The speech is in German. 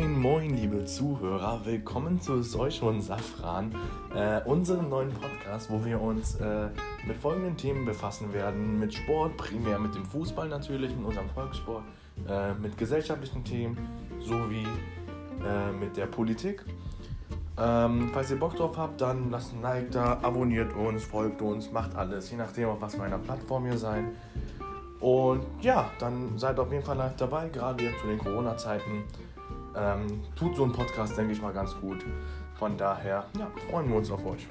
moin, liebe Zuhörer. Willkommen zu Seuche und Safran, äh, unserem neuen Podcast, wo wir uns äh, mit folgenden Themen befassen werden. Mit Sport, primär mit dem Fußball natürlich, in unserem Volkssport, äh, mit gesellschaftlichen Themen sowie äh, mit der Politik. Ähm, falls ihr Bock drauf habt, dann lasst ein Like da, abonniert uns, folgt uns, macht alles, je nachdem, auf was für einer Plattform ihr seid. Und ja, dann seid auf jeden Fall live dabei, gerade jetzt zu den Corona-Zeiten. Ähm, tut so ein Podcast, denke ich mal, ganz gut. Von daher, ja, freuen wir uns auf euch.